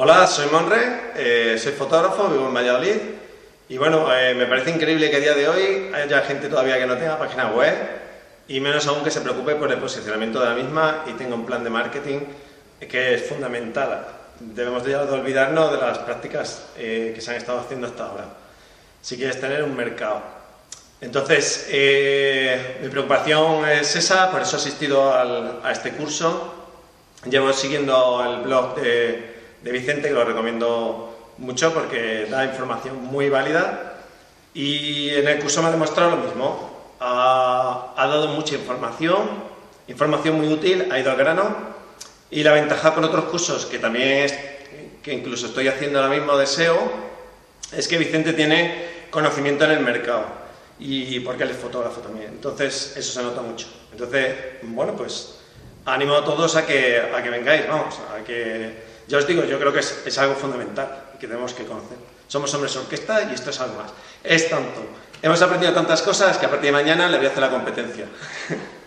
Hola, soy Monre, eh, soy fotógrafo, vivo en Valladolid y bueno, eh, me parece increíble que a día de hoy haya gente todavía que no tenga página web y menos aún que se preocupe por el posicionamiento de la misma y tenga un plan de marketing que es fundamental. Debemos de, olvidarnos de las prácticas eh, que se han estado haciendo hasta ahora. Si quieres tener un mercado. Entonces, mi preocupación es esa, por eso he asistido al, a este curso. Llevo siguiendo el blog de de Vicente, que lo recomiendo mucho porque da información muy válida. Y en el curso me ha demostrado lo mismo. Ha, dado mucha información, información muy útil, ha ido al grano. Y la ventaja con otros cursos, que también es, que incluso estoy haciendo ahora mismo de SEO, es que Vicente tiene conocimiento en el mercado y porque él es fotógrafo también. Entonces, eso se nota mucho. Entonces, bueno, pues animo a todos a que, a que vengáis, vamos, a que ya os digo, yo creo que es, algo fundamental que tenemos que conocer. Somos hombres orquesta y esto es algo más. Es tanto. Hemos aprendido tantas cosas que a partir de mañana le voy a hacer la competencia.